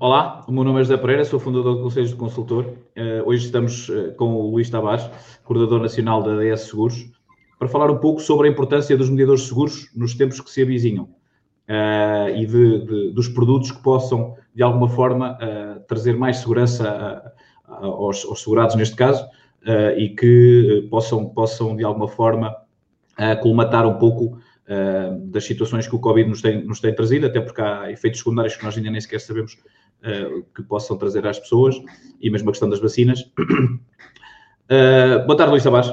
Olá, o meu nome é José Pereira, sou fundador do Conselho de Consultor. Uh, hoje estamos uh, com o Luís Tavares, coordenador nacional da DS Seguros, para falar um pouco sobre a importância dos mediadores seguros nos tempos que se avizinham uh, e de, de, dos produtos que possam, de alguma forma, trazer mais segurança a, a, aos, aos, segurados, neste caso, e que possam, possam, de alguma forma, colmatar um pouco das situações que o Covid nos tem, nos tem trazido, até porque há efeitos secundários que nós ainda nem sequer sabemos que possam trazer às pessoas, e mesmo a questão das vacinas. Uh, boa tarde, Luís Tavares.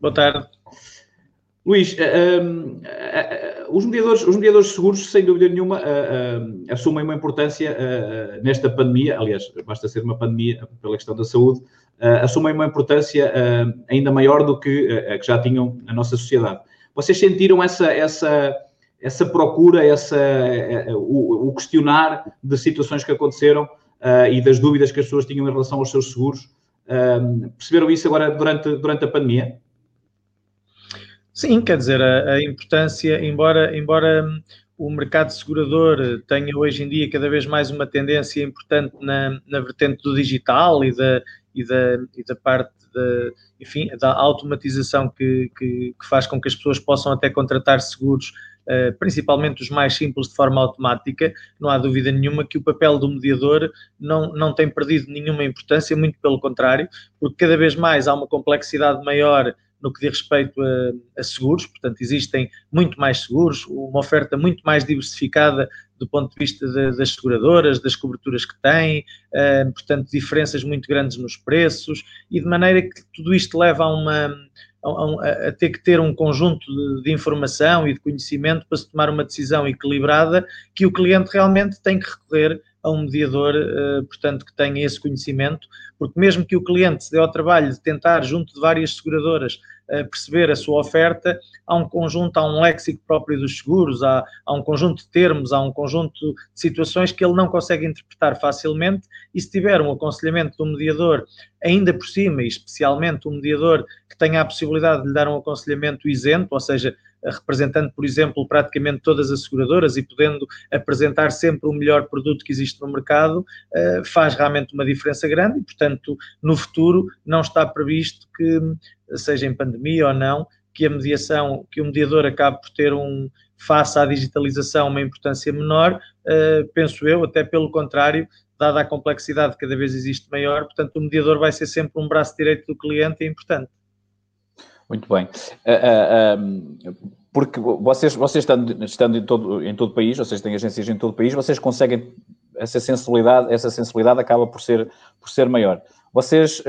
Boa tarde. Luís, uh, os, mediadores, os mediadores seguros, sem dúvida nenhuma, assumem uma importância nesta pandemia, aliás, basta ser uma pandemia pela questão da saúde, assumem uma importância ainda maior do que a que já tinham na nossa sociedade. Vocês sentiram essa, essa, essa procura, essa, eh, eh, o, o questionar de situações que aconteceram uh, e das dúvidas que as pessoas tinham em relação aos seus seguros. Uh, perceberam isso agora durante, durante a pandemia? Sim, quer dizer, a, a importância, embora, embora o mercado segurador tenha hoje em dia cada vez mais uma tendência importante na, na vertente do digital e da, e da, e da parte da, enfim, da automatização que, que, que, faz com que as pessoas possam até contratar seguros principalmente os mais simples de forma automática, não há dúvida nenhuma que o papel do mediador não, não tem perdido nenhuma importância, muito pelo contrário, porque cada vez mais há uma complexidade maior no que diz respeito a, a, seguros, portanto, existem muito mais seguros, uma oferta muito mais diversificada do ponto de vista de, das seguradoras, das coberturas que têm, uh, portanto, diferenças muito grandes nos preços, e de maneira que tudo isto leva a uma a, a, ter que ter um conjunto de, de, informação e de conhecimento para se tomar uma decisão equilibrada que o cliente realmente tem que recorrer a um mediador, uh, portanto, que tenha esse conhecimento, porque mesmo que o cliente se dê ao trabalho de tentar, junto de várias seguradoras, perceber a sua oferta, há um conjunto, há um léxico próprio dos seguros, há, há um conjunto de termos, há um conjunto de situações que ele não consegue interpretar facilmente e se tiver um aconselhamento do mediador, ainda por cima, e especialmente um mediador que tenha a possibilidade de lhe dar um aconselhamento isento, ou seja, representando, por exemplo, praticamente todas as seguradoras e podendo apresentar sempre o melhor produto que existe no mercado, eh, faz realmente uma diferença grande e, portanto, no futuro não está previsto que, seja em pandemia ou não, que a mediação, que o mediador acabe por ter um, face à digitalização, uma importância menor, uh, penso eu, até pelo contrário, dada a complexidade que cada vez existe maior, portanto, o mediador vai ser sempre um braço direito do cliente e é importante. Muito bem. Uh, uh, porque vocês, vocês estando, estando em, todo, em todo o país, vocês têm agências em todo o país, vocês conseguem, essa sensibilidade, essa sensibilidade acaba por ser, por ser maior. Vocês,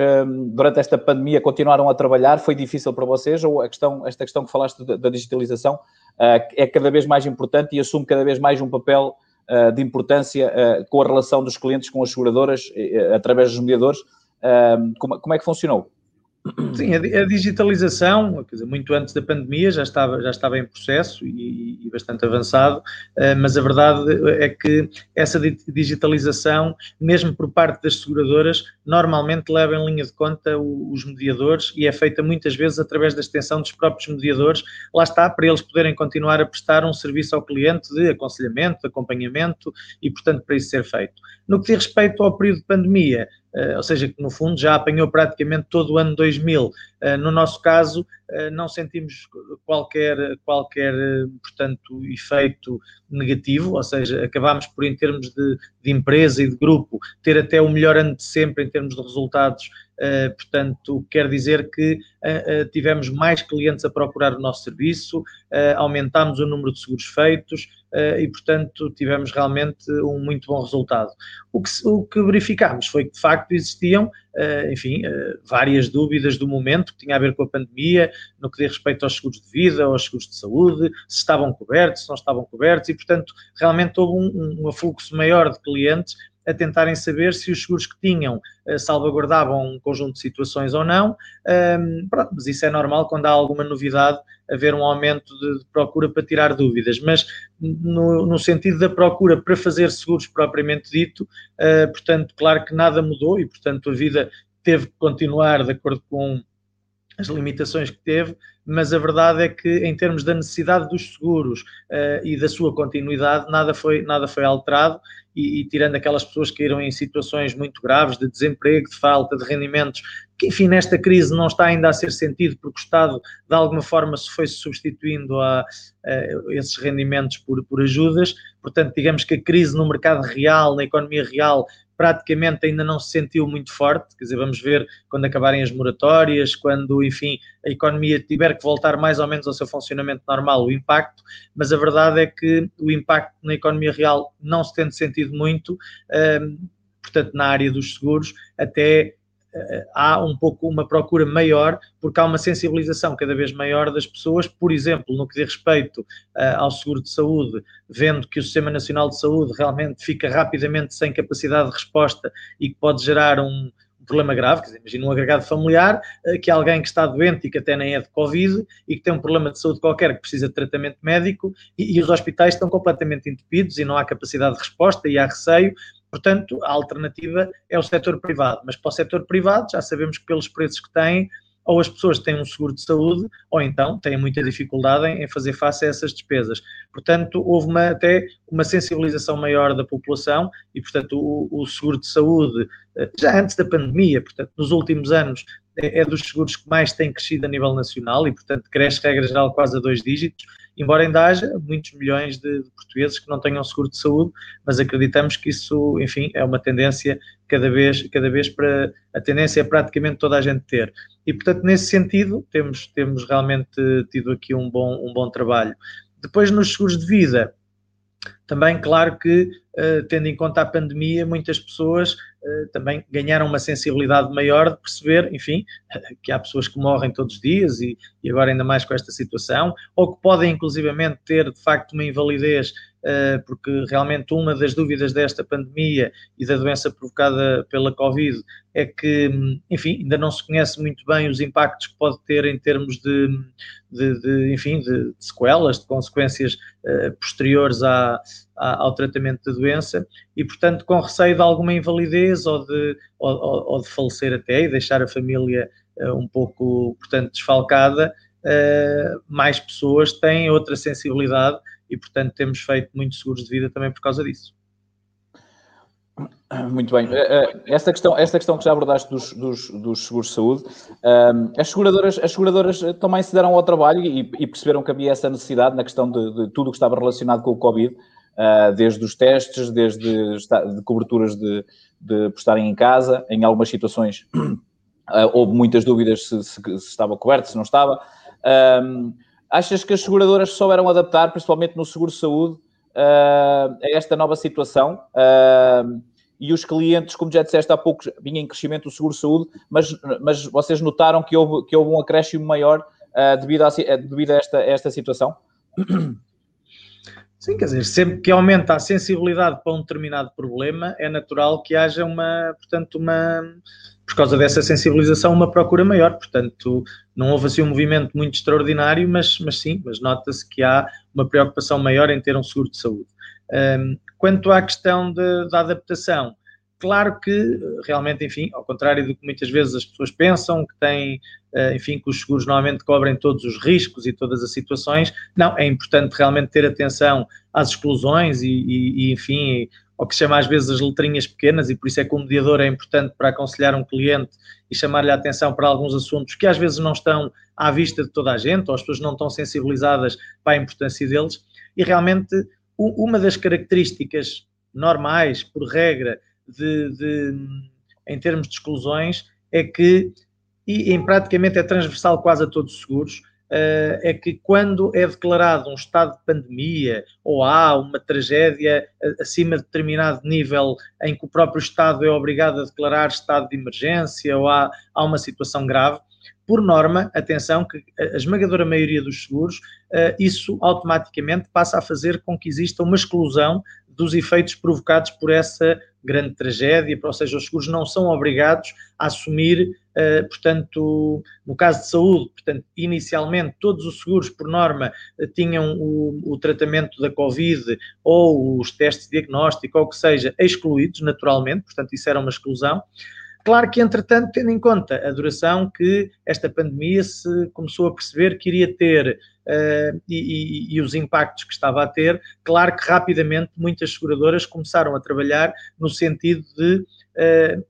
durante esta pandemia, continuaram a trabalhar? Foi difícil para vocês? Ou a questão, esta questão que falaste da, digitalização é cada vez mais importante e assume cada vez mais um papel de importância com a relação dos clientes com as seguradoras, através dos mediadores? Como, como é que funcionou? Sim, a, digitalização, quer dizer, muito antes da pandemia já estava, já estava em processo e, e bastante avançado, eh, mas a verdade é que essa digitalização, mesmo por parte das seguradoras, normalmente leva em linha de conta os mediadores e é feita muitas vezes através da extensão dos próprios mediadores. Lá está, para eles poderem continuar a prestar um serviço ao cliente de aconselhamento, de acompanhamento e, portanto, para isso ser feito. No que diz respeito ao período de pandemia, ou seja, que no fundo já apanhou praticamente todo o ano 2000. Uh, eh, no nosso caso, uh, não sentimos qualquer, qualquer portanto, efeito negativo, ou seja, acabámos por, em termos de, de empresa e de grupo, ter até o melhor ano de sempre em termos de resultados portanto, quer dizer que tivemos mais clientes a procurar o nosso serviço, aumentámos o número de seguros feitos e, portanto, tivemos realmente um muito bom resultado. O que, o que verificámos foi que, de facto, existiam, enfim, várias dúvidas do momento que tinha a ver com a pandemia, no que diz respeito aos seguros de vida, aos seguros de saúde, se estavam cobertos, se não estavam cobertos, e, portanto, realmente houve um, um afluxo maior de clientes a tentarem saber se os seguros que tinham uh, salvaguardavam um conjunto de situações ou não. Pronto, mas isso é normal quando há alguma novidade, haver um aumento de, procura para tirar dúvidas. Mas no, no, sentido da procura para fazer seguros propriamente dito, uh, portanto, claro que nada mudou e, portanto, a vida teve que continuar de acordo com as limitações que teve, mas a verdade é que, em termos da necessidade dos seguros uh, e da sua continuidade, nada foi, nada foi alterado. E, e, tirando aquelas pessoas que caíram em situações muito graves de desemprego, de falta de rendimentos, que enfim nesta crise não está ainda a ser sentido porque o Estado de alguma forma se foi substituindo a, a esses rendimentos por, por ajudas, portanto digamos que a crise no mercado real, na economia real, praticamente ainda não se sentiu muito forte, quer dizer, vamos ver quando acabarem as moratórias, quando, enfim, a economia tiver que voltar mais ou menos ao seu funcionamento normal, o impacto, mas a verdade é que o impacto na economia real não se tem sentido muito, um, portanto, na área dos seguros, até há um pouco uma procura maior, porque há uma sensibilização cada vez maior das pessoas, por exemplo, no que diz respeito uh, ao seguro de saúde, vendo que o Sistema Nacional de Saúde realmente fica rapidamente sem capacidade de resposta e que pode gerar um, problema grave, quer dizer, imagina um agregado familiar, uh, que alguém que está doente e que até nem é de Covid e que tem um problema de saúde qualquer que precisa de tratamento médico e, e os hospitais estão completamente entupidos e não há capacidade de resposta e há receio, Portanto, a alternativa é o setor privado, mas para o setor privado já sabemos que pelos preços que têm, ou as pessoas têm um seguro de saúde, ou então têm muita dificuldade em, fazer face a essas despesas. Portanto, houve uma, até uma sensibilização maior da população e, portanto, o, o seguro de saúde, eh, já antes da pandemia, portanto, nos últimos anos, é, é dos seguros que mais tem crescido a nível nacional e, portanto, cresce, regra geral, quase a dois dígitos embora ainda haja muitos milhões de, de, portugueses que não tenham seguro de saúde, mas acreditamos que isso, enfim, é uma tendência cada vez, cada vez para a tendência é praticamente toda a gente ter. E portanto, nesse sentido, temos, temos realmente tido aqui um bom, um bom trabalho. Depois, nos seguros de vida, também, claro que, tendo em conta a pandemia, muitas pessoas uh, também ganharam uma sensibilidade maior de perceber, enfim, que há pessoas que morrem todos os dias e, e agora ainda mais com esta situação, ou que podem inclusivamente ter de facto uma invalidez eh, porque realmente uma das dúvidas desta pandemia e da doença provocada pela Covid é que, enfim, ainda não se conhece muito bem os impactos que pode ter em termos de, de, de enfim, de, de, sequelas, de consequências posteriores à, ao tratamento da doença e, portanto, com receio de alguma invalidez ou de, ou, ou de falecer até e deixar a família uh, um pouco, portanto, desfalcada, uh, mais pessoas têm outra sensibilidade e, portanto, temos feito muitos seguros de vida também por causa disso. Muito bem. Eh, esta questão, esta questão que já abordaste dos, dos, dos seguros de saúde, ehm, as seguradoras, as seguradoras também se deram ao trabalho e, e perceberam que havia essa necessidade na questão de, de, tudo o que estava relacionado com o Covid, desde os testes, desde de coberturas de, de estarem em casa, em algumas situações houve muitas dúvidas se, se, se estava coberto, se não estava. Achas que as seguradoras souberam adaptar, principalmente no seguro de saúde, uh, a esta nova situação? Uh, e os clientes, como já disseste há pouco, vinha em crescimento o seguro de saúde, mas, mas vocês notaram que houve, que houve um acréscimo maior uh, devido, a, devido a esta, a esta situação? Sim, quer dizer, sempre que aumenta a sensibilidade para um determinado problema, é natural que haja uma, portanto, uma, por causa dessa sensibilização, uma procura maior. Portanto, não houve assim um movimento muito extraordinário, mas, mas sim, mas nota-se que há uma preocupação maior em ter um seguro de saúde. Um, quanto à questão de, da adaptação, claro que realmente, enfim, ao contrário do que muitas vezes as pessoas pensam, que têm, eh, enfim, que os seguros normalmente cobrem todos os riscos e todas as situações, não, é importante realmente ter atenção às exclusões e, e, e enfim, ao que se chama às vezes as letrinhas pequenas, e por isso é que o mediador é importante para aconselhar um cliente e chamar-lhe a atenção para alguns assuntos que às vezes não estão à vista de toda a gente, ou as pessoas não estão sensibilizadas para a importância deles, e realmente uma das características normais, por regra, de, de em termos de exclusões, é que, e em praticamente é transversal quase a todos os seguros, Uh, é que quando é declarado um estado de pandemia ou há uma tragédia acima de determinado nível em que o próprio Estado é obrigado a declarar estado de emergência ou há, há uma situação grave, por norma, atenção, que a esmagadora maioria dos seguros, uh, isso automaticamente passa a fazer com que exista uma exclusão dos efeitos provocados por essa grande tragédia, ou seja, os seguros não são obrigados a assumir, uh, portanto, no caso de saúde, portanto, inicialmente todos os seguros, por norma, uh, tinham o, o, tratamento da Covid ou os testes de diagnóstico ou o que seja, excluídos naturalmente, portanto, isso era uma exclusão. Claro que, entretanto, tendo em conta a duração que esta pandemia se começou a perceber que iria ter uh, e, e, e, os impactos que estava a ter, claro que rapidamente muitas seguradoras começaram a trabalhar no sentido de, uh,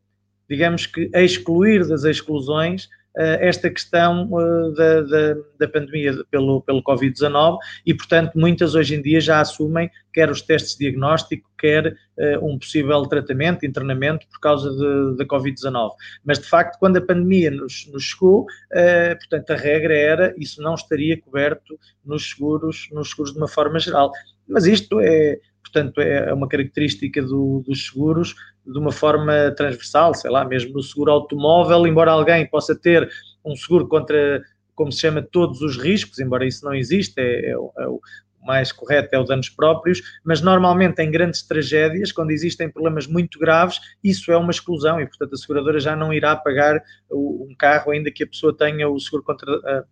digamos que, excluir das exclusões esta questão eh, da, da, da, pandemia pelo, pelo Covid-19 e, portanto, muitas hoje em dia já assumem quer os testes de diagnóstico, quer uh, um possível tratamento, internamento por causa da Covid-19. Mas, de facto, quando a pandemia nos, nos chegou, uh, portanto, a regra era isso não estaria coberto nos seguros, nos seguros de uma forma geral. Mas isto é, portanto, é uma característica do, dos seguros de uma forma transversal, sei lá, mesmo no seguro automóvel, embora alguém possa ter um seguro contra, como se chama, todos os riscos, embora isso não exista, é, é, é o mais correto é o danos próprios, mas normalmente em grandes tragédias, quando existem problemas muito graves, isso é uma exclusão e, portanto, a seguradora já não irá pagar um carro, ainda que a pessoa tenha o seguro contra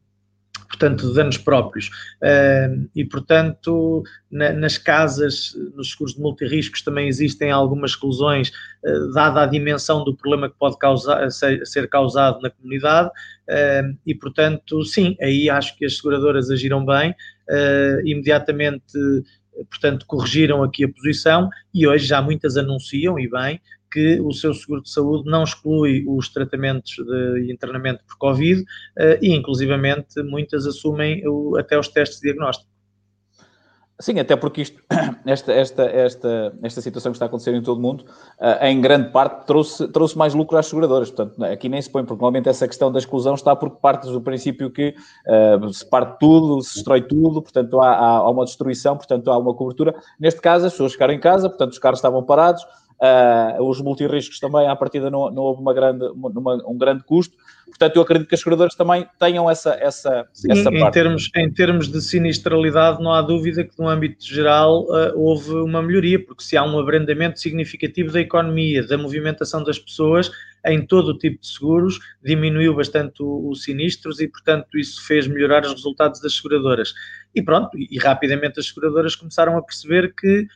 portanto, de danos próprios. E, portanto, na, nas casas, nos seguros de multirriscos também existem algumas exclusões, uh, dada a dimensão do problema que pode causar, ser, causado na comunidade, e, portanto, sim, aí acho que as seguradoras agiram bem, imediatamente, portanto, corrigiram aqui a posição, e hoje já muitas anunciam, e bem, que o seu seguro de saúde não exclui os tratamentos de internamento por Covid uh, e, inclusivamente, muitas assumem o, até os testes de diagnóstico. Sim, até porque isto, esta, esta, esta, esta situação que está a acontecer em todo o mundo, uh, em grande parte trouxe, trouxe mais lucro às seguradoras. Portanto, aqui nem se põe, porque normalmente essa questão da exclusão está porque parte do princípio que uh, se parte tudo, se destrói tudo, portanto há, há, uma destruição, portanto há uma cobertura. Neste caso, as pessoas ficaram em casa, portanto os carros estavam parados, Uh, os multirriscos também, à partida, não, não houve uma grande, uma, um grande custo. Portanto, eu acredito que as seguradoras também tenham essa, essa, Sim, essa parte. Em termos, em termos de sinistralidade, não há dúvida que, no âmbito geral, uh, houve uma melhoria, porque se há um abrandamento significativo da economia, da movimentação das pessoas, em todo o tipo de seguros, diminuiu bastante os sinistros e, portanto, isso fez melhorar os resultados das seguradoras. E pronto, e, rapidamente as seguradoras começaram a perceber que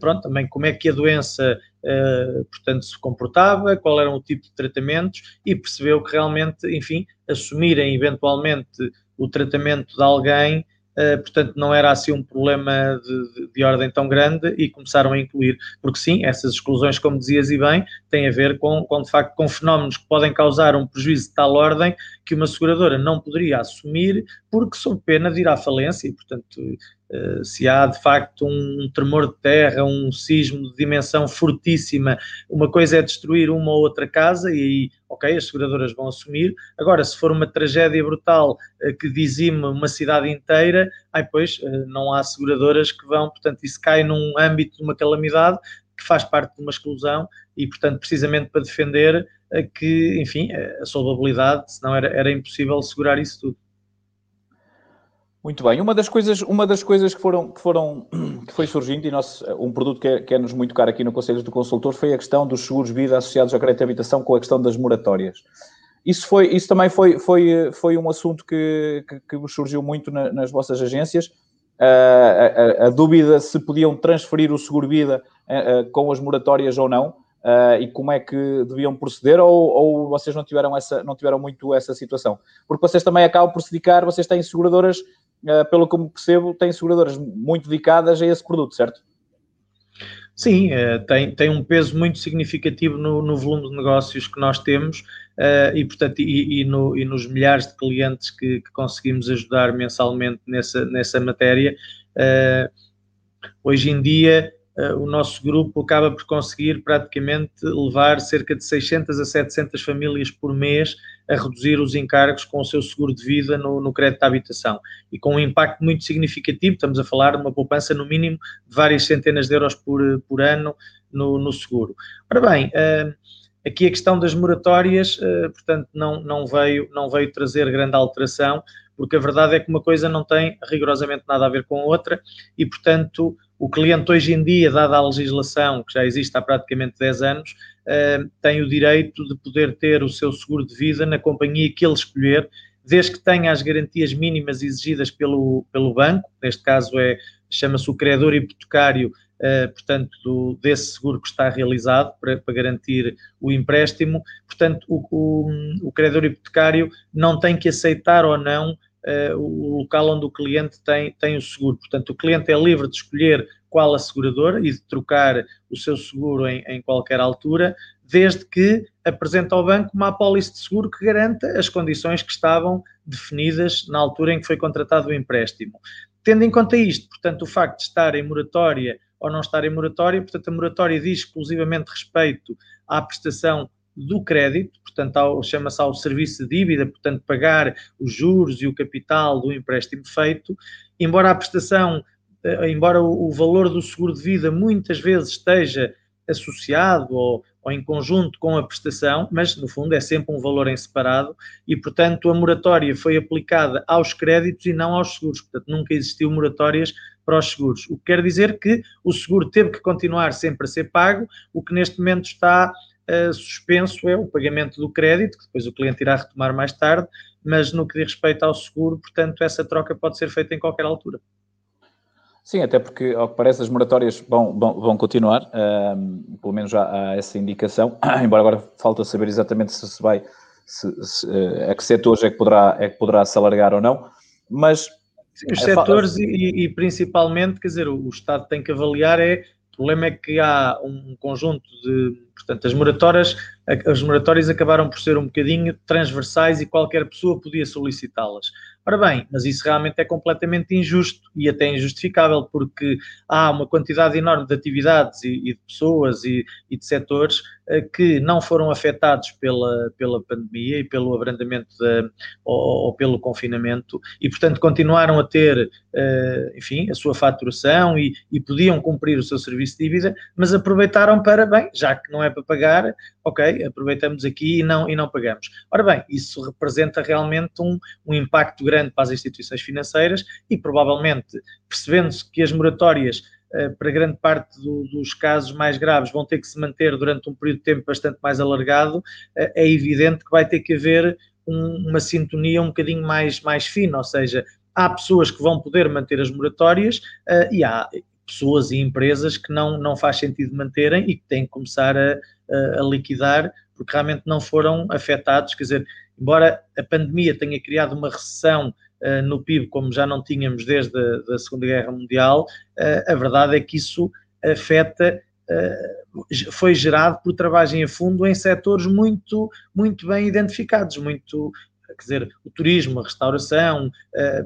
pronto, também como é que a doença, eh, portanto, se comportava, qual era o tipo de tratamentos e percebeu que realmente, enfim, assumirem eventualmente o tratamento de alguém eh, portanto não era assim um problema de, de, de, ordem tão grande e começaram a incluir, porque sim, essas exclusões, como dizias e bem, têm a ver com, com de facto com fenómenos que podem causar um prejuízo de tal ordem que uma seguradora não poderia assumir porque sob pena de ir à falência e, portanto, se há de facto um tremor de terra, um sismo de dimensão fortíssima, uma coisa é destruir uma ou outra casa e aí ok, as seguradoras vão assumir. Agora, se for uma tragédia brutal uh, que dizime uma cidade inteira, aí pois uh, não há seguradoras que vão, portanto, isso cai num âmbito de uma calamidade que faz parte de uma exclusão e, portanto, precisamente para defender que, enfim, a solvabilidade, senão era, era impossível segurar isso tudo. Muito bem, uma das coisas, uma das coisas que, foram, que, foram, que foi surgindo, e nós, um produto que é, que é nos muito caro aqui no Conselho do Consultor, foi a questão dos seguros vida associados ao crédito de habitação com a questão das moratórias. Isso, foi, isso também foi, foi, foi um assunto que, que, que surgiu muito na, nas vossas agências. Uh, a, a, a, dúvida se podiam transferir o seguro vida uh, uh, com as moratórias ou não, e como é que deviam proceder, ou, ou, vocês não tiveram, essa, não tiveram muito essa situação? Porque vocês também acabam por se dedicar, vocês têm seguradoras uh, pelo que percebo, tem seguradoras muito dedicadas a esse produto, certo? Sim, uh, tem, tem um peso muito significativo no, no volume de negócios que nós temos uh, e, portanto, e, e, no, e, nos milhares de clientes que, que, conseguimos ajudar mensalmente nessa, nessa matéria. hoje em dia, o nosso grupo acaba por conseguir praticamente levar cerca de 600 a 700 famílias por mês a reduzir os encargos com o seu seguro de vida no, no crédito à habitação. E com um impacto muito significativo, estamos a falar de uma poupança no mínimo de várias centenas de euros por, por ano no, no seguro. Ora bem, uh, aqui a questão das moratórias, uh, portanto, não, não, veio, não veio trazer grande alteração, porque a verdade é que uma coisa não tem rigorosamente nada a ver com a outra e, portanto, o cliente hoje em dia, dada a legislação que já existe há praticamente 10 anos, uh, tem o direito de poder ter o seu seguro de vida na companhia que ele escolher, desde que tenha as garantias mínimas exigidas pelo, pelo banco, neste caso é chama-se o credor hipotecário uh, portanto, do, desse seguro que está realizado para, para garantir o empréstimo. Portanto, o, o, o, credor hipotecário não tem que aceitar ou não o local onde o cliente tem, tem o seguro. Portanto, o cliente é livre de escolher qual a seguradora e de trocar o seu seguro em, em qualquer altura, desde que apresente ao banco uma apólice de seguro que garanta as condições que estavam definidas na altura em que foi contratado o empréstimo. Tendo em conta isto, portanto, o facto de estar em moratória ou não estar em moratória, portanto, a moratória diz exclusivamente respeito à prestação do crédito, portanto, chama-se ao serviço de dívida, portanto, pagar os juros e o capital do empréstimo feito, embora a prestação, eh, embora o valor do seguro de vida muitas vezes esteja associado ou, ou em conjunto com a prestação, mas no fundo é sempre um valor em separado e, portanto, a moratória foi aplicada aos créditos e não aos seguros. Portanto, nunca existiu moratórias para os seguros. O que quer dizer que o seguro teve que continuar sempre a ser pago, o que neste momento está uh, suspenso é o pagamento do crédito, que depois o cliente irá retomar mais tarde, mas no que diz respeito ao seguro, portanto, essa troca pode ser feita em qualquer altura. Sim, até porque, ao que parece, as moratórias vão, vão, vão continuar, pelo menos já há essa indicação, embora agora falta saber exatamente se se vai, se, se, uh, a que setores é que, poderá, é que poderá se alargar ou não, mas... Sim, os é setores e, e, principalmente, quer dizer, o Estado tem que avaliar é, o problema é que há um conjunto de, portanto, as moratórias, as moratórias acabaram por ser um bocadinho transversais e qualquer pessoa podia solicitá-las. Ora bem, mas isso realmente é completamente injusto e até injustificável, porque há uma quantidade enorme de atividades e, e de pessoas e, e de setores uh, que não foram afetados pela, pela pandemia e pelo abrandamento de, ou, ou, pelo confinamento e, portanto, continuaram a ter, uh, enfim, a sua faturação e, e podiam cumprir o seu serviço de dívida, mas aproveitaram para, bem, já que não é para pagar, ok, aproveitamos aqui e não, e não pagamos. Ora bem, isso representa realmente um, um impacto grande para as instituições financeiras e provavelmente, percebendo-se que as moratórias eh, para grande parte do, dos casos mais graves vão ter que se manter durante um período de tempo bastante mais alargado, eh, é evidente que vai ter que haver um, uma sintonia um bocadinho mais, mais fina, ou seja, há pessoas que vão poder manter as moratórias uh, e há pessoas e empresas que não, não faz sentido manterem e que têm que começar a, a, liquidar, porque realmente não foram afetados. Quer dizer, embora a pandemia tenha criado uma recessão uh, no PIB, como já não tínhamos desde a da Segunda Guerra Mundial, uh, a verdade é que isso afeta. Uh, foi gerado por travagem a fundo em setores muito, muito bem identificados, muito, quer dizer, o turismo, a restauração,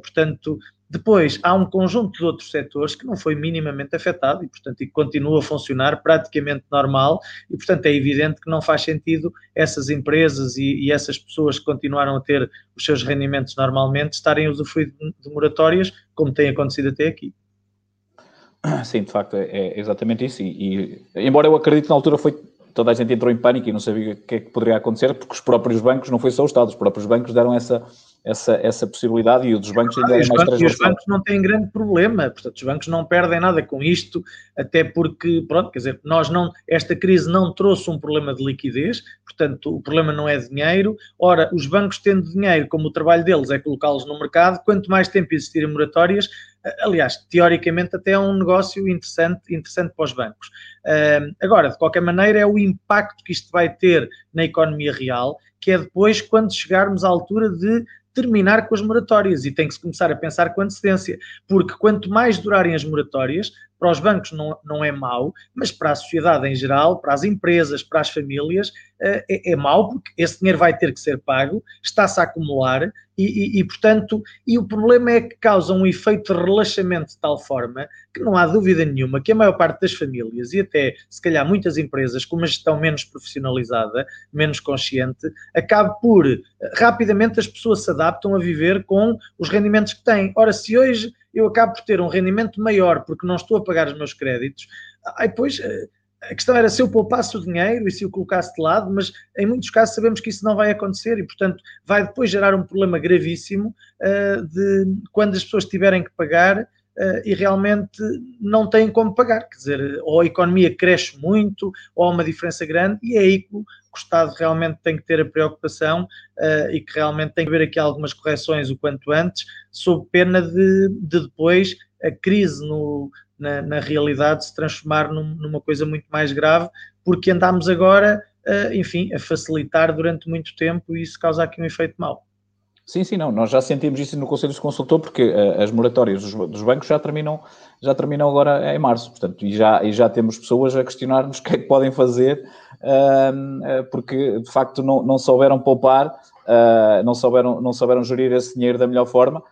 portanto, depois, há um conjunto de outros setores que não foi minimamente afetado e, portanto, e continua a funcionar praticamente normal e, portanto, é evidente que não faz sentido essas empresas e, e essas pessoas que continuaram a ter os seus rendimentos normalmente estarem a usufruir de moratórias, como tem acontecido até aqui. Sim, de facto, é, é exatamente isso. E, e, embora eu acredite que na altura foi toda a gente entrou em pânico e não sabia o que é que poderia acontecer, porque os próprios bancos, não foi só o Estado, os próprios bancos deram essa, essa, essa possibilidade e o dos bancos ainda ah, é mais bancos, os bancos não têm grande problema, portanto, os bancos não perdem nada com isto, até porque, pronto, quer dizer, nós não, esta crise não trouxe um problema de liquidez, portanto, o problema não é dinheiro. Ora, os bancos tendo dinheiro, como o trabalho deles é colocá-los no mercado, quanto mais tempo existirem moratórias, aliás, teoricamente até é um negócio interessante, interessante para os bancos. Agora, de qualquer maneira, é o impacto que isto vai ter na economia real, que é depois quando chegarmos à altura de terminar com as moratórias. E tem que se começar a pensar com antecedência, porque quanto mais durarem as moratórias, para os bancos não, não é mau, mas para a sociedade em geral, para as empresas, para as famílias, eh, é, é mau, porque esse dinheiro vai ter que ser pago, está-se a acumular e, e, e, portanto, e o problema é que causa um efeito de relaxamento de tal forma que não há dúvida nenhuma que a maior parte das famílias e até, se calhar, muitas empresas com uma gestão menos profissionalizada, menos consciente, acaba por, rapidamente as pessoas se adaptam a viver com os rendimentos que têm. Ora, se hoje eu acabo por ter um rendimento maior porque não estou a pagar os meus créditos, aí pois eh, a questão era se eu poupasse o dinheiro e se o colocasse de lado, mas em muitos casos sabemos que isso não vai acontecer e, portanto, vai depois gerar um problema gravíssimo uh, de quando as pessoas tiverem que pagar Uh, e realmente não têm como pagar. Quer dizer, ou a economia cresce muito, ou há uma diferença grande, e é aí que o, Estado realmente tem que ter a preocupação uh, e que realmente tem que haver aqui algumas correções o quanto antes, sob pena de, de depois a crise no, na, na realidade se transformar num, numa coisa muito mais grave, porque andámos agora, uh, enfim, a facilitar durante muito tempo e isso causa aqui um efeito mau. Sim, sim, não. Nós já sentimos isso no Conselho de Consultor porque uh, as moratórias dos, dos, bancos já terminam, já terminam agora em março, portanto, e já, e já temos pessoas a questionar-nos o que é que podem fazer porque de facto não, não souberam poupar, uh, não, souberam, não souberam gerir esse dinheiro da melhor forma.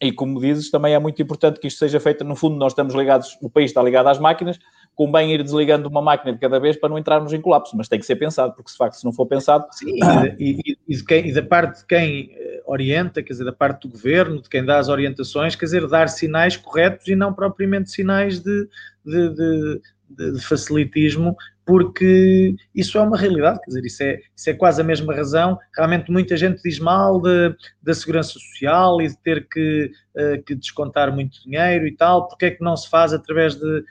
E como dizes, também é muito importante que isto seja feito. No fundo, nós estamos ligados, o país está ligado às máquinas, convém ir desligando uma máquina de cada vez para não entrarmos em colapso, mas tem que ser pensado, porque de facto, se não for pensado. Sim, e, e, e, quem, e, da parte de quem eh, orienta, quer dizer, da parte do governo, de quem dá as orientações, quer dizer, dar sinais corretos e não propriamente sinais de, de, de, de facilitismo porque isso é uma realidade, quer dizer, isso é, isso é quase a mesma razão. Realmente muita gente diz mal da segurança social e de ter que, uh, que, descontar muito dinheiro e tal, porque é que não se faz através de uh,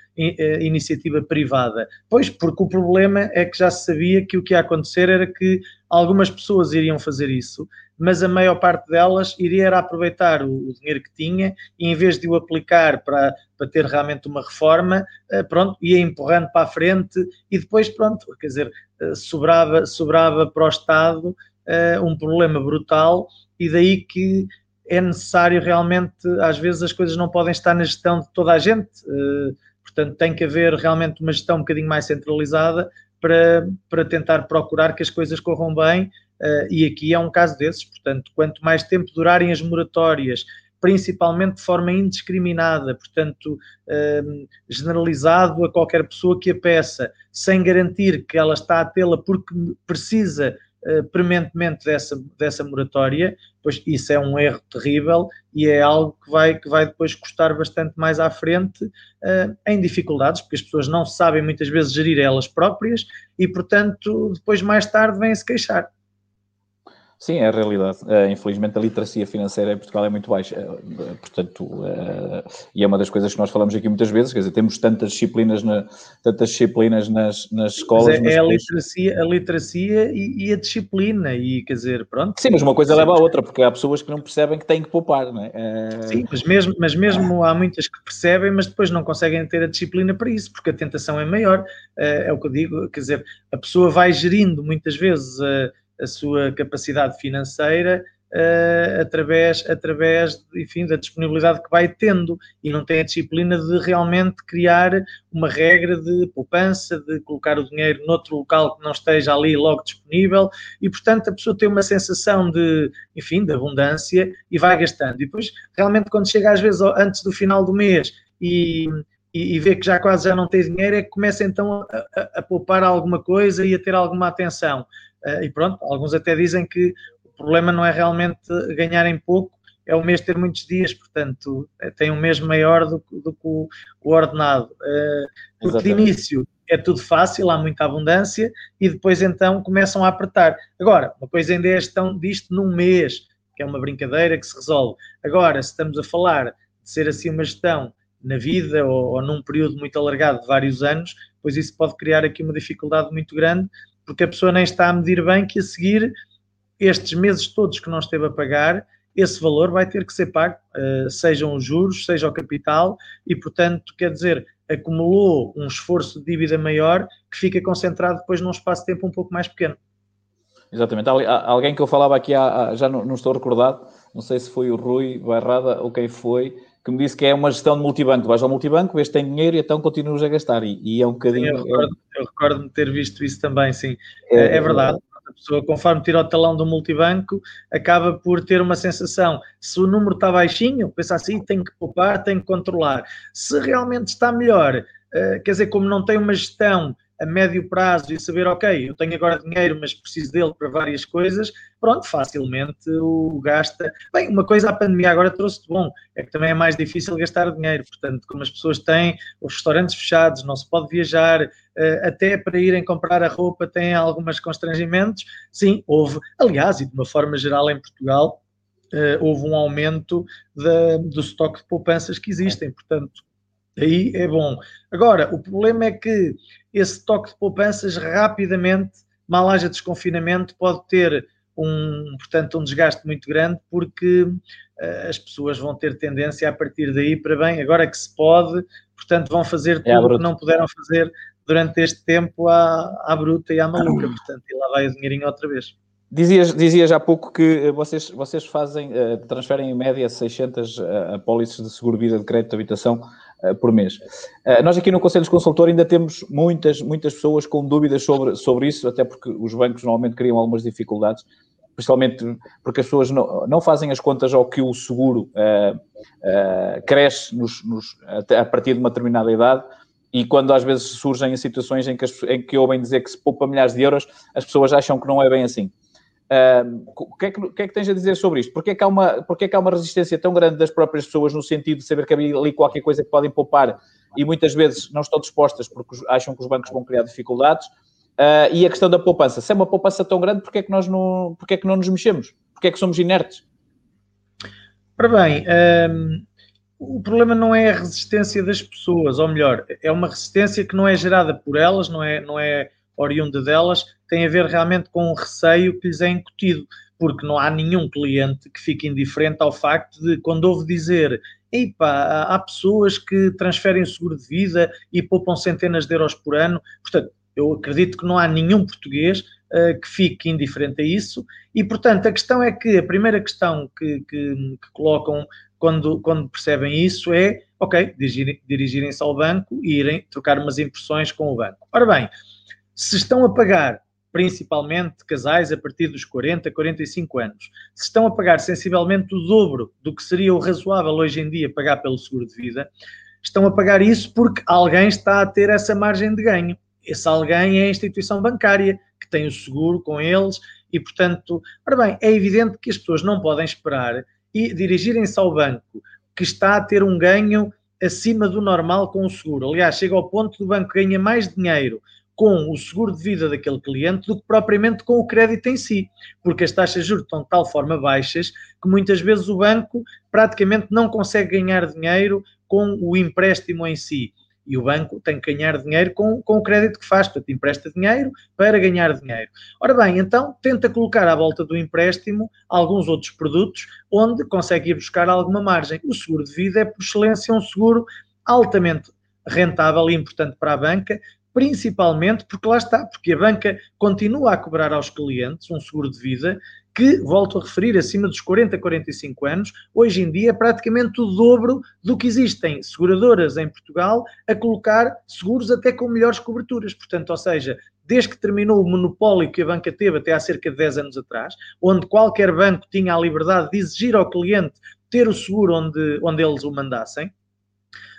iniciativa privada? Pois, porque o problema é que já se sabia que o que ia acontecer era que algumas pessoas iriam fazer isso, mas a maior parte delas iria aproveitar o, o, dinheiro que tinha e em vez de o aplicar para, para ter realmente uma reforma, uh, pronto, ia empurrando para a frente e depois, pronto, quer dizer, uh, sobrava, sobrava para o Estado uh, um problema brutal e daí que é necessário realmente, às vezes as coisas não podem estar na gestão de toda a gente, portanto tem que haver realmente uma gestão um bocadinho mais centralizada para, para tentar procurar que as coisas corram bem e aqui é um caso desses, portanto, quanto mais tempo durarem as moratórias, principalmente de forma indiscriminada, portanto, uh, generalizado a qualquer pessoa que a peça, sem garantir que ela está a tê-la porque precisa uh, prementemente dessa, dessa moratória, pois isso é um erro terrível e é algo que vai, que vai depois custar bastante mais à frente uh, em dificuldades, porque as pessoas não sabem muitas vezes gerir elas próprias e, portanto, depois mais tarde vêm-se queixar. Sim, é a realidade. Uh, infelizmente, a literacia financeira em Portugal é muito baixa. Uh, portanto, uh, e é uma das coisas que nós falamos aqui muitas vezes, quer dizer, temos tantas disciplinas, na, tantas disciplinas nas, nas escolas. Mas é, é a literacia, a literacia e, e, a disciplina, e quer dizer, pronto. Sim, mas uma coisa leva à outra, porque há pessoas que não percebem que têm que poupar, não é? Sim, mas mesmo, mas mesmo há muitas que percebem, mas depois não conseguem ter a disciplina para isso, porque a tentação é maior. é o que eu digo, quer dizer, a pessoa vai gerindo muitas vezes a sua capacidade financeira uh, através, através enfim, da disponibilidade que vai tendo e não tem a disciplina de realmente criar uma regra de poupança, de colocar o dinheiro noutro local que não esteja ali logo disponível e, portanto, a pessoa tem uma sensação de, enfim, de abundância e vai gastando. E depois, realmente, quando chega às vezes antes do final do mês e, e, vê que já quase já não tem dinheiro, é que começa então a, a, a, poupar alguma coisa e a ter alguma atenção. Uh, e pronto, alguns até dizem que o problema não é realmente ganharem pouco, é o mês ter muitos dias, portanto, é, tem um mês maior do, do que o, o ordenado. Uh, porque de início é tudo fácil, há muita abundância, e depois então começam a apertar. Agora, uma coisa ainda é a gestão disto num mês, que é uma brincadeira que se resolve. Agora, se estamos a falar de ser assim uma gestão na vida ou, ou num período muito alargado de vários anos, pois isso pode criar aqui uma dificuldade muito grande porque a pessoa nem está a medir bem que a seguir estes meses todos que não esteve a pagar, esse valor vai ter que ser pago, uh, sejam os juros, seja o capital, e portanto, quer dizer, acumulou um esforço de dívida maior que fica concentrado depois num espaço de tempo um pouco mais pequeno. Exatamente. Alguém que eu falava aqui, já não, não, estou recordado, não sei se foi o Rui Barrada ou quem foi, que me disse que é uma gestão de multibanco. Vais ao multibanco, vês tem dinheiro e então continuas a gastar. E, e é um bocadinho. Eu recordo-me recordo ter visto isso também, sim. É, é, é verdade. A pessoa, conforme tira o talão do multibanco, acaba por ter uma sensação. Se o número está baixinho, pensa assim, tem que poupar, tem que controlar. Se realmente está melhor, eh, quer dizer, como não tem uma gestão a médio prazo e saber, ok, eu tenho agora dinheiro, mas preciso dele para várias coisas, pronto, facilmente o gasta. Bem, uma coisa a pandemia agora trouxe de bom, é que também é mais difícil gastar dinheiro, portanto, como as pessoas têm os restaurantes fechados, não se pode viajar, eh, até para irem comprar a roupa têm alguns constrangimentos, sim, houve, aliás, e de uma forma geral em Portugal, eh, houve um aumento do estoque de poupanças que existem, portanto, aí é bom. Agora, o problema é que esse toque de poupanças rapidamente, mal haja desconfinamento, pode ter um, portanto, um desgaste muito grande, porque uh, as pessoas vão ter tendência a partir daí para bem, agora que se pode, portanto, vão fazer é tudo o que não puderam fazer durante este tempo à, à bruta e à maluca, portanto, e lá vai o dinheirinho outra vez. Dizias, dizias há pouco que vocês, vocês fazem, uh, transferem em média 600 uh, apólices de seguro-vida de crédito de habitação por mês. Uh, nós aqui no Conselho de Consultor ainda temos muitas, muitas pessoas com dúvidas sobre, sobre isso, até porque os bancos normalmente criam algumas dificuldades, principalmente porque as pessoas não, não fazem as contas ao que o seguro cresce nos, nos, a partir de uma determinada idade e quando às vezes surgem situações em que, as, em que ouvem dizer que se poupa milhares de euros, as pessoas acham que não é bem assim. O, que é que, que é que, tens a dizer sobre isto? Porquê é, que há uma, porquê é que há uma resistência tão grande das próprias pessoas no sentido de saber que havia ali qualquer coisa que podem poupar e muitas vezes não estão dispostas porque acham que os bancos vão criar dificuldades? Uh, e a questão da poupança. Se é uma poupança tão grande, porquê é que nós não, porquê é que não nos mexemos? Porquê é que somos inertes? Ora bem, um, o problema não é a resistência das pessoas, ou melhor, é uma resistência que não é gerada por elas, não é, não é oriunda delas, tem a ver realmente com o receio que lhes é incutido, porque não há nenhum cliente que fique indiferente ao facto de, quando ouve dizer Eipa, há pessoas que transferem o seguro de vida e poupam centenas de euros por ano, portanto, eu acredito que não há nenhum português uh, que fique indiferente a isso, e portanto a questão é que a primeira questão que, que, que colocam quando, quando percebem isso é, ok, dirigirem-se ao banco e irem trocar umas impressões com o banco. Ora bem, se estão a pagar, principalmente casais a partir dos 40, 45 anos, se estão a pagar sensivelmente o dobro do que seria o razoável hoje em dia pagar pelo seguro de vida, estão a pagar isso porque alguém está a ter essa margem de ganho. Esse alguém é a instituição bancária que tem o seguro com eles e, portanto, ora bem, é evidente que as pessoas não podem esperar e dirigirem-se ao banco que está a ter um ganho acima do normal com o seguro. Aliás, chega ao ponto do banco ganha mais dinheiro com o seguro de vida daquele cliente do que propriamente com o crédito em si, porque as taxas de juros estão de tal forma baixas que muitas vezes o banco praticamente não consegue ganhar dinheiro com o empréstimo em si. E o banco tem que ganhar dinheiro com, com o crédito que faz, portanto, empresta dinheiro para ganhar dinheiro. Ora bem, então tenta colocar à volta do empréstimo alguns outros produtos onde consegue ir buscar alguma margem. O seguro de vida é, por excelência, um seguro altamente rentável e importante para a banca, principalmente porque lá está, porque a banca continua a cobrar aos clientes um seguro de vida que, volto a referir, acima dos 40, 45 anos, hoje em dia é praticamente o dobro do que existem seguradoras em Portugal a colocar seguros até com melhores coberturas. Portanto, ou seja, desde que terminou o monopólio que a banca teve até há cerca de 10 anos atrás, onde qualquer banco tinha a liberdade de exigir ao cliente ter o seguro onde, onde eles o mandassem,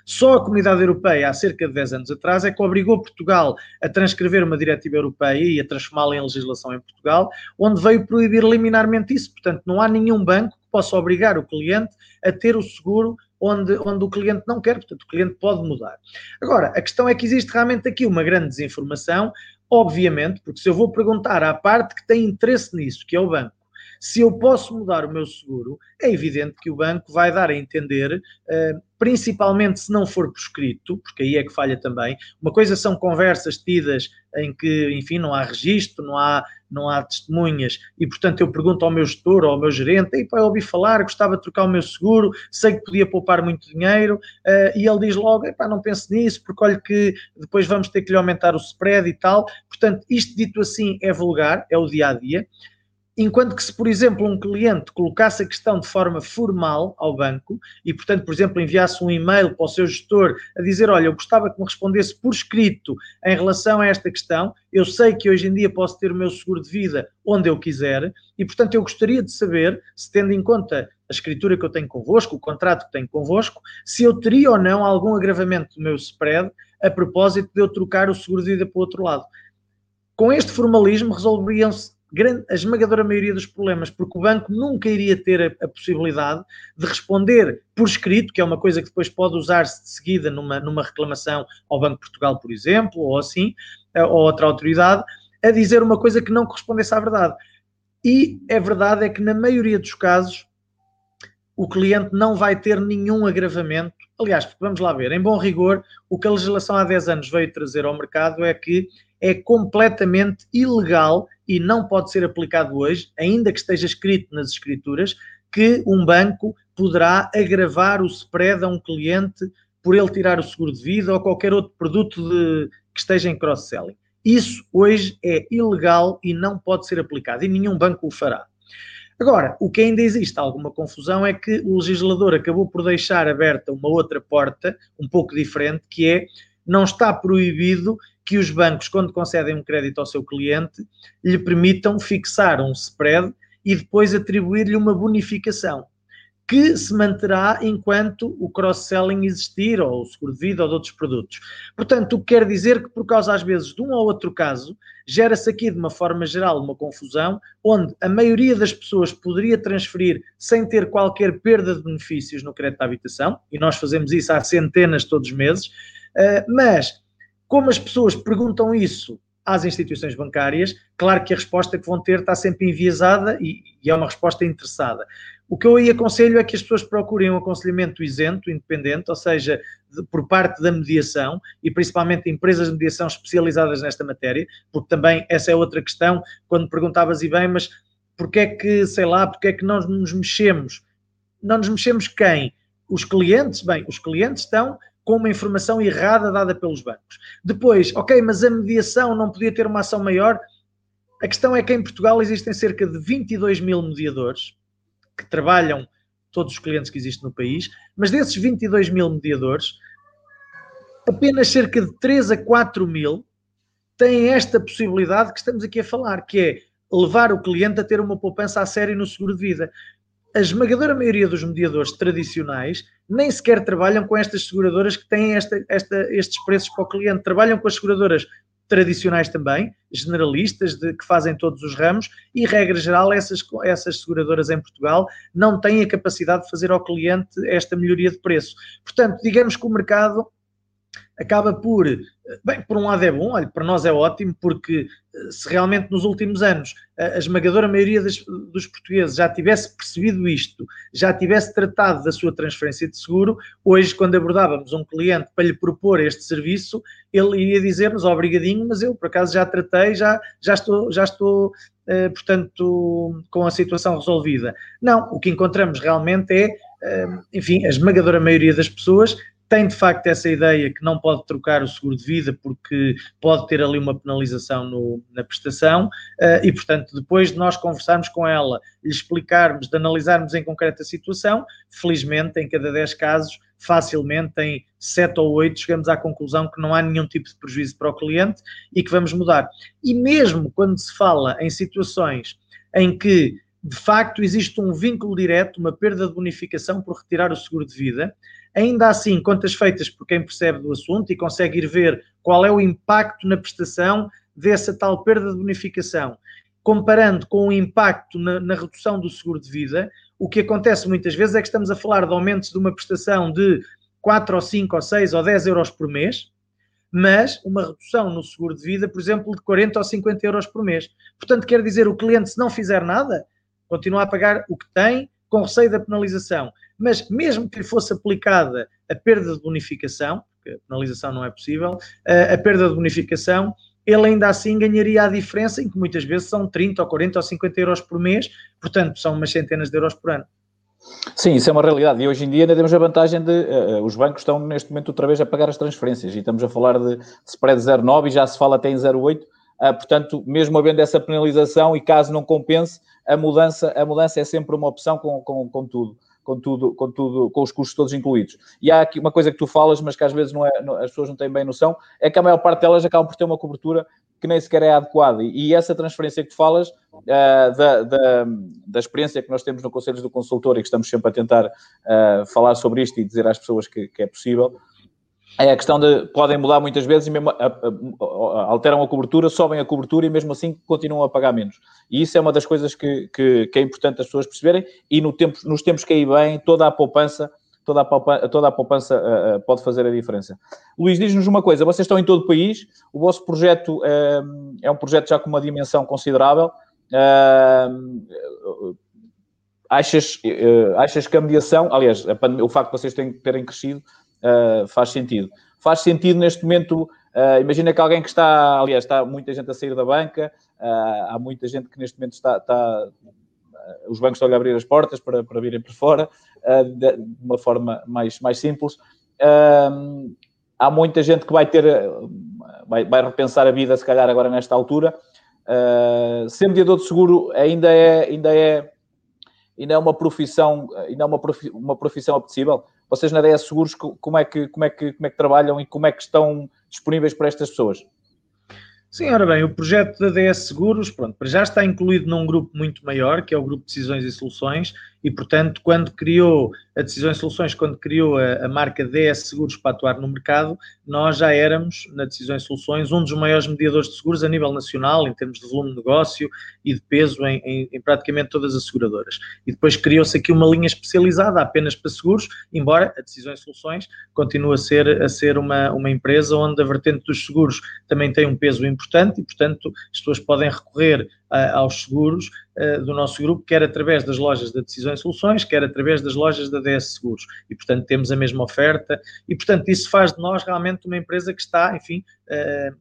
só a Comunidade Europeia, há cerca de 10 anos atrás, é que obrigou Portugal a transcrever uma diretiva europeia e a transformá-la em legislação em Portugal, onde veio proibir liminarmente isso. Portanto, não há nenhum banco que possa obrigar o cliente a ter o seguro onde, onde o cliente não quer, portanto, o cliente pode mudar. Agora, a questão é que existe realmente aqui uma grande desinformação, obviamente, porque se eu vou perguntar à parte que tem interesse nisso, que é o banco, se eu posso mudar o meu seguro, é evidente que o banco vai dar a entender, uh, principalmente se não for prescrito, porque aí é que falha também. Uma coisa são conversas tidas em que, enfim, não há registro, não há, não há testemunhas, e portanto eu pergunto ao meu gestor ou ao meu gerente, ei pá, eu ouvi falar, gostava de trocar o meu seguro, sei que podia poupar muito dinheiro, uh, e ele diz logo, pá, não pense nisso, porque olha que depois vamos ter que lhe aumentar o spread e tal. Portanto, isto dito assim é vulgar, é o dia-a-dia. dia a dia Enquanto que se, por exemplo, um cliente colocasse a questão de forma formal ao banco e, portanto, por exemplo, enviasse um e-mail para o seu gestor a dizer, olha, eu gostava que me respondesse por escrito em relação a esta questão, eu sei que hoje em dia posso ter o meu seguro de vida onde eu quiser e, portanto, eu gostaria de saber, se tendo em conta a escritura que eu tenho convosco, o contrato que tenho convosco, se eu teria ou não algum agravamento do meu spread a propósito de eu trocar o seguro de vida para o outro lado. Com este formalismo resolveriam-se grande, a esmagadora maioria dos problemas, porque o banco nunca iria ter a, a, possibilidade de responder por escrito, que é uma coisa que depois pode usar-se de seguida numa, numa reclamação ao Banco de Portugal, por exemplo, ou assim, ou outra autoridade, a dizer uma coisa que não correspondesse à verdade. E a verdade é que, na maioria dos casos, o cliente não vai ter nenhum agravamento. Aliás, vamos lá ver, em bom rigor, o que a legislação há 10 anos veio trazer ao mercado é que é completamente ilegal e não pode ser aplicado hoje, ainda que esteja escrito nas escrituras, que um banco poderá agravar o spread a um cliente por ele tirar o seguro de vida ou qualquer outro produto de, que esteja em cross-selling. Isso hoje é ilegal e não pode ser aplicado e nenhum banco o fará. Agora, o que ainda existe alguma confusão é que o legislador acabou por deixar aberta uma outra porta, um pouco diferente, que é não está proibido que os bancos, quando concedem um crédito ao seu cliente, lhe permitam fixar um spread e depois atribuir-lhe uma bonificação que se manterá enquanto o cross-selling existir, ou o seguro de vida, ou de outros produtos. Portanto, o que quer dizer que, por causa, às vezes, de um ou outro caso, gera-se aqui, de uma forma geral, uma confusão, onde a maioria das pessoas poderia transferir sem ter qualquer perda de benefícios no crédito à habitação, e nós fazemos isso há centenas todos os meses, eh, mas, como as pessoas perguntam isso às instituições bancárias, claro que a resposta que vão ter está sempre enviesada e, e é uma resposta interessada. O que eu aí aconselho é que as pessoas procurem um aconselhamento isento, independente, ou seja, de, por parte da mediação e principalmente empresas de mediação especializadas nesta matéria, porque também essa é outra questão, quando perguntavas e bem, mas porque é que, sei lá, porque é que nós nos mexemos? Não nos mexemos quem? Os clientes? Bem, os clientes estão com uma informação errada dada pelos bancos. Depois, ok, mas a mediação não podia ter uma ação maior? A questão é que em Portugal existem cerca de 22 mil mediadores que trabalham todos os clientes que existem no país, mas desses 22 mil mediadores, apenas cerca de 3 a 4 mil têm esta possibilidade que estamos aqui a falar, que é levar o cliente a ter uma poupança a sério no seguro de vida. A esmagadora maioria dos mediadores tradicionais nem sequer trabalham com estas seguradoras que têm esta, esta, estes preços para o cliente. Trabalham com as seguradoras tradicionais também, generalistas, de, que fazem todos os ramos, e regra geral, essas, essas seguradoras em Portugal não têm a capacidade de fazer ao cliente esta melhoria de preço. Portanto, digamos que o mercado acaba por, bem, por um lado é bom, olha, para nós é ótimo, porque eh, se realmente nos últimos anos a, esmagadora maioria das, dos portugueses já tivesse percebido isto, já tivesse tratado da sua transferência de seguro, hoje, quando abordávamos um cliente para lhe propor este serviço, ele iria dizer-nos, obrigadinho, mas eu por acaso já tratei, já, já estou, já estou uh, portanto, com a situação resolvida. Não, o que encontramos realmente é, uh, enfim, a esmagadora maioria das pessoas tem de facto essa ideia que não pode trocar o seguro de vida porque pode ter ali uma penalização no, na prestação uh, e, portanto, depois de nós conversarmos com ela, lhe explicarmos, de analisarmos em concreta a situação, felizmente, em cada 10 casos, facilmente em 7 ou 8 chegamos à conclusão que não há nenhum tipo de prejuízo para o cliente e que vamos mudar. E mesmo quando se fala em situações em que de facto existe um vínculo direto, uma perda de bonificação por retirar o seguro de vida, Ainda assim, contas feitas por quem percebe do assunto e consegue ir ver qual é o impacto na prestação dessa tal perda de bonificação, comparando com o impacto na, na, redução do seguro de vida, o que acontece muitas vezes é que estamos a falar de aumentos de uma prestação de 4 ou 5 ou 6 ou 10 euros por mês, mas uma redução no seguro de vida, por exemplo, de 40 ou 50 euros por mês. Portanto, quer dizer, o cliente, se não fizer nada, continua a pagar o que tem com receio da penalização mas mesmo que lhe fosse aplicada a perda de bonificação, porque a penalização não é possível, a perda de bonificação, ele ainda assim ganharia a diferença, em que muitas vezes são 30 ou 40 ou 50 euros por mês, portanto são umas centenas de euros por ano. Sim, isso é uma realidade. E hoje em dia ainda temos a vantagem de uh, os bancos estão neste momento outra vez a pagar as transferências e estamos a falar de spread 0,9 e já se fala até em 0,8. Uh, portanto, mesmo havendo essa penalização e caso não compense, a mudança, a mudança é sempre uma opção com, com, com tudo com tudo, com tudo, com os custos todos incluídos. E há aqui uma coisa que tu falas, mas que às vezes não é, não, as pessoas não têm bem noção, é que a maior parte delas acabam por ter uma cobertura que nem sequer é adequada. E, e essa transferência que tu falas, uh, da, da, da, experiência que nós temos no Conselho do Consultor e que estamos sempre a tentar uh, falar sobre isto e dizer às pessoas que, que é possível, é a questão de podem mudar muitas vezes e mesmo alteram a cobertura, sobem a cobertura e mesmo assim continuam a pagar menos. E isso é uma das coisas que, que, que é importante as pessoas perceberem e no tempo, nos tempos que aí vem, toda a poupança, toda a poupança, toda a poupança uh, pode fazer a diferença. Luís, diz-nos uma coisa, vocês estão em todo o país, o vosso projeto uh, é um projeto já com uma dimensão considerável. Achas, achas que a mediação, aliás, o facto de vocês terem crescido uh, faz sentido. Faz sentido neste momento Uh, imagina que alguém que está, aliás, está muita gente a sair da banca, uh, há muita gente que neste momento está, está os bancos estão a abrir as portas para, para virem por fora, de, uma forma mais, mais simples. há muita gente que vai ter, vai, vai repensar a vida, se calhar, agora nesta altura. ser mediador de seguro ainda é, ainda é, ainda é uma profissão, ainda é uma, uma profissão apetecível. Vocês na DS Seguros, como é, que, como, é que, como é que trabalham e como é que estão disponíveis para estas pessoas? Sim, ora bem, o projeto da DS Seguros, pronto, já está incluído num grupo muito maior, que é o Grupo de Decisões e Soluções, e, portanto, quando criou a Decisões e Soluções, quando criou a, a, marca DS Seguros para atuar no mercado, nós já éramos, na Decisões e Soluções, um dos maiores mediadores de seguros a nível nacional, em termos de volume de negócio e de peso em, em, em praticamente todas as seguradoras. E depois criou-se aqui uma linha especializada apenas para seguros, embora a Decisões e Soluções continue a ser, a ser uma, uma empresa onde a vertente dos seguros também tem um peso importante e, portanto, as pessoas podem recorrer aos seguros do nosso grupo, quer através das lojas da Decisões Soluções, quer através das lojas da DS Seguros. E, portanto, temos a mesma oferta e, portanto, isso faz de nós realmente uma empresa que está, enfim,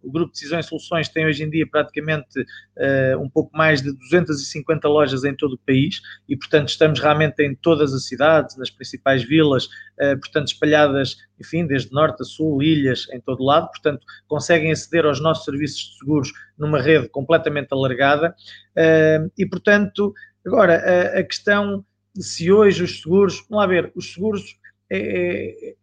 o Grupo Decisões e Soluções tem hoje em dia praticamente uh, um pouco mais de 250 lojas em todo o país e, portanto, estamos realmente em todas as cidades, nas principais vilas, uh, portanto, espalhadas, enfim, desde norte a sul, ilhas, em todo lado, portanto, conseguem aceder aos nossos serviços de seguros numa rede completamente alargada. E, portanto, agora, a, questão se hoje os seguros, vamos lá ver, os seguros é,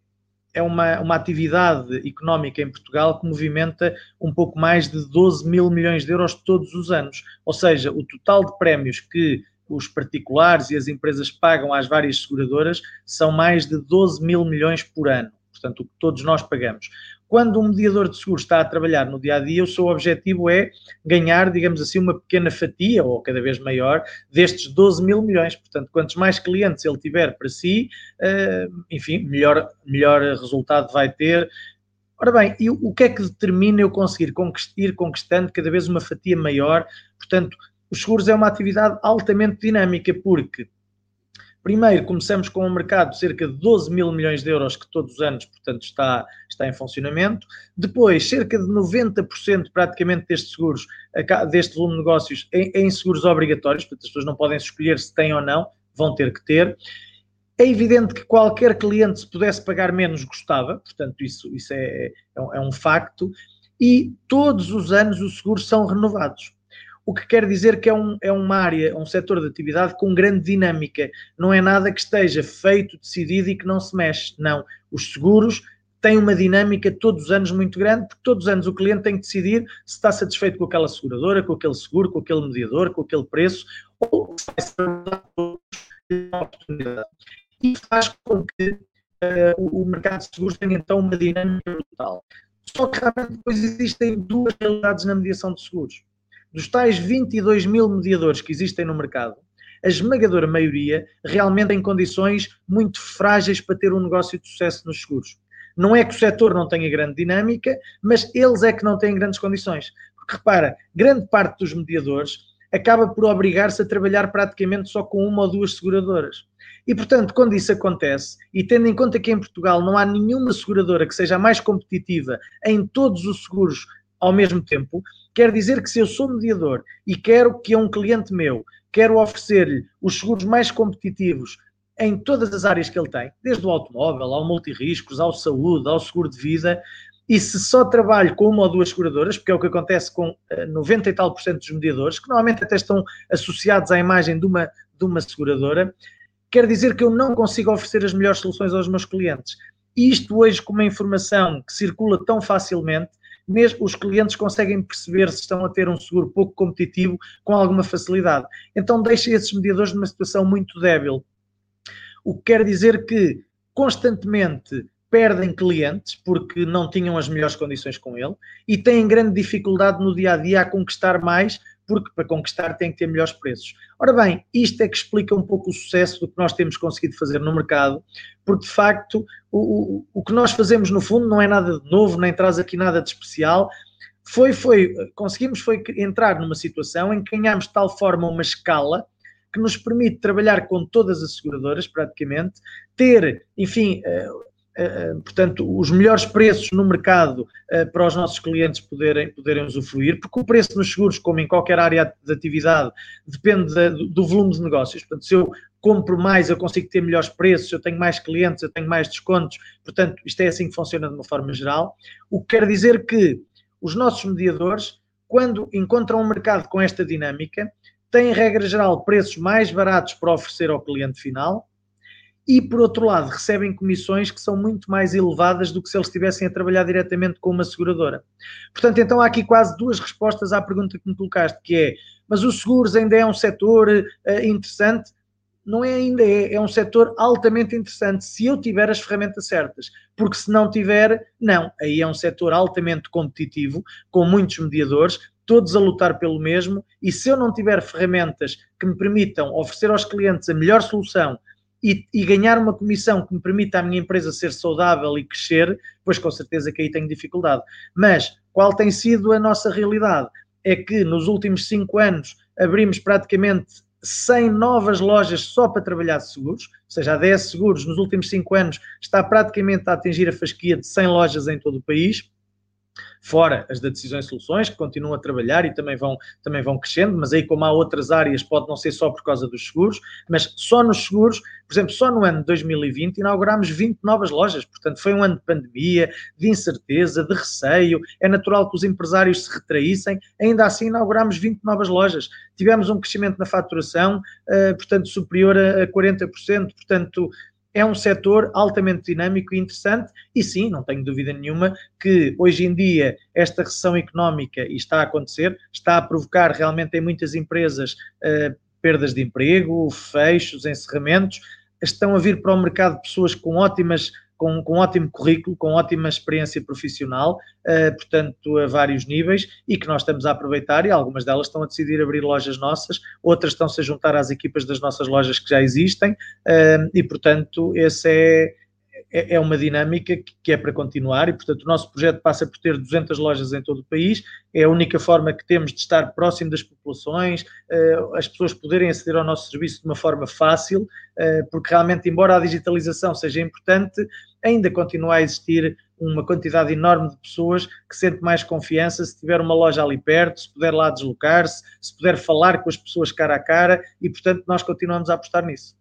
é uma, uma atividade económica em Portugal que movimenta um pouco mais de 12 mil milhões de euros todos os anos. Ou seja, o total de prémios que os particulares e as empresas pagam às várias seguradoras são mais de 12 mil milhões por ano. Portanto, o que todos nós pagamos quando um mediador de seguros está a trabalhar no dia a dia, o seu objetivo é ganhar, digamos assim, uma pequena fatia, ou cada vez maior, destes 12 mil milhões. Portanto, quantos mais clientes ele tiver para si, eh, enfim, melhor, melhor resultado vai ter. Ora bem, e o que é que determina eu conseguir ir conquistando cada vez uma fatia maior? Portanto, os seguros é uma atividade altamente dinâmica, porque Primeiro, começamos com um mercado de cerca de 12 mil milhões de euros que todos os anos, portanto, está, está em funcionamento. Depois, cerca de 90% praticamente destes seguros, deste volume de negócios, em, em seguros obrigatórios, portanto, as pessoas não podem escolher se têm ou não, vão ter que ter. É evidente que qualquer cliente, se pudesse pagar menos, gostava, portanto, isso, isso é, é, um, é um facto. E todos os anos os seguros são renovados o que quer dizer que é, um, é uma área, um setor de atividade com grande dinâmica. Não é nada que esteja feito, decidido e que não se mexe. Não. Os seguros têm uma dinâmica todos os anos muito grande, porque todos os anos o cliente tem que decidir se está satisfeito com aquela seguradora, com aquele seguro, com aquele mediador, com aquele preço, ou se vai ser uma oportunidade. E faz com que uh, o mercado de seguros tenha então uma dinâmica brutal. Só que realmente depois existem duas realidades na mediação de seguros. Dos tais 22 mil mediadores que existem no mercado, a esmagadora maioria realmente tem condições muito frágeis para ter um negócio de sucesso nos seguros. Não é que o setor não tenha grande dinâmica, mas eles é que não têm grandes condições. Porque repara, grande parte dos mediadores acaba por obrigar-se a trabalhar praticamente só com uma ou duas seguradoras. E, portanto, quando isso acontece, e tendo em conta que em Portugal não há nenhuma seguradora que seja mais competitiva em todos os seguros ao mesmo tempo, quer dizer que se eu sou mediador e quero que a um cliente meu, quero oferecer-lhe os seguros mais competitivos em todas as áreas que ele tem, desde o automóvel, ao multirriscos, ao saúde, ao seguro de vida, e se só trabalho com uma ou duas seguradoras, porque é o que acontece com 90 eh, e tal por cento dos mediadores, que normalmente até estão associados à imagem de uma, de uma seguradora, quer dizer que eu não consigo oferecer as melhores soluções aos meus clientes. Isto hoje, com uma informação que circula tão facilmente, mesmo os clientes conseguem perceber se estão a ter um seguro pouco competitivo com alguma facilidade. Então deixa esses mediadores numa situação muito débil. O que quer dizer que constantemente perdem clientes porque não tinham as melhores condições com ele e têm grande dificuldade no dia a dia a conquistar mais porque para conquistar tem que ter melhores preços. Ora bem, isto é que explica um pouco o sucesso do que nós temos conseguido fazer no mercado, porque de facto o, o, o que nós fazemos no fundo não é nada de novo, nem traz aqui nada de especial. Foi, foi, conseguimos foi entrar numa situação em que ganhámos de tal forma uma escala que nos permite trabalhar com todas as seguradoras, praticamente, ter, enfim, uh, portanto, os melhores preços no mercado para os nossos clientes poderem, poderem usufruir, porque o preço nos seguros, como em qualquer área de atividade, depende do volume de negócios. Portanto, se eu compro mais, eu consigo ter melhores preços, eu tenho mais clientes, eu tenho mais descontos. Portanto, isto é assim que funciona de uma forma geral. O que quer dizer que os nossos mediadores, quando encontram um mercado com esta dinâmica, têm, regra geral, preços mais baratos para oferecer ao cliente final e, por outro lado, recebem comissões que são muito mais elevadas do que se eles estivessem a trabalhar diretamente com uma seguradora. Portanto, então há aqui quase duas respostas à pergunta que me colocaste, que é, mas os seguros ainda é um setor uh, interessante? Não é ainda, é, é um setor altamente interessante se eu tiver as ferramentas certas, porque se não tiver, não. Aí é um setor altamente competitivo, com muitos mediadores, todos a lutar pelo mesmo, e se eu não tiver ferramentas que me permitam oferecer aos clientes a melhor solução e, e, ganhar uma comissão que me permita a minha empresa ser saudável e crescer, pois com certeza que aí tenho dificuldade. Mas qual tem sido a nossa realidade? É que nos últimos cinco anos abrimos praticamente 100 novas lojas só para trabalhar de seguros, ou seja, a DS Seguros nos últimos cinco anos está praticamente a atingir a fasquia de 100 lojas em todo o país fora as da Decisões e Soluções, que continuam a trabalhar e também vão, também vão crescendo, mas aí como há outras áreas, pode não ser só por causa dos seguros, mas só nos seguros, por exemplo, só no ano de 2020 inaugurámos 20 novas lojas, portanto foi um ano de pandemia, de incerteza, de receio, é natural que os empresários se retraíssem, ainda assim inaugurámos 20 novas lojas, tivemos um crescimento na faturação, uh, portanto superior a 40%, portanto é um setor altamente dinâmico e interessante, e sim, não tenho dúvida nenhuma que hoje em dia esta recessão económica, e está a acontecer, está a provocar realmente em muitas empresas uh, perdas de emprego, fechos, encerramentos, estão a vir para o mercado pessoas com ótimas com, com ótimo currículo, com ótima experiência profissional, uh, portanto, a vários níveis, e que nós estamos a aproveitar, e algumas delas estão a decidir abrir lojas nossas, outras estão-se a juntar às equipas das nossas lojas que já existem, uh, e, portanto, esse é, é, é uma dinâmica que é para continuar e, portanto, o nosso projeto passa por ter 200 lojas em todo o país. É a única forma que temos de estar próximo das populações, eh, as pessoas poderem aceder ao nosso serviço de uma forma fácil, porque realmente, embora a digitalização seja importante, ainda continua a existir uma quantidade enorme de pessoas que sente mais confiança se tiver uma loja ali perto, se puder lá deslocar-se, se puder falar com as pessoas cara a cara e, portanto, nós continuamos a apostar nisso.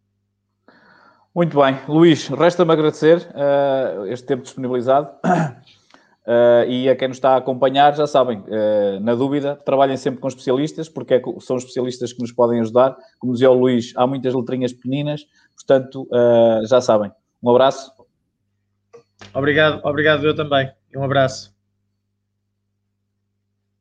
Muito bem, Luís, resta-me agradecer uh, este tempo disponibilizado uh, e a quem nos está a acompanhar, já sabem, uh, na dúvida, trabalhem sempre com especialistas, porque é, são especialistas que nos podem ajudar. Como dizia o Luís, há muitas letrinhas pequeninas, portanto, já sabem. Um abraço. Obrigado, obrigado eu também. Um abraço.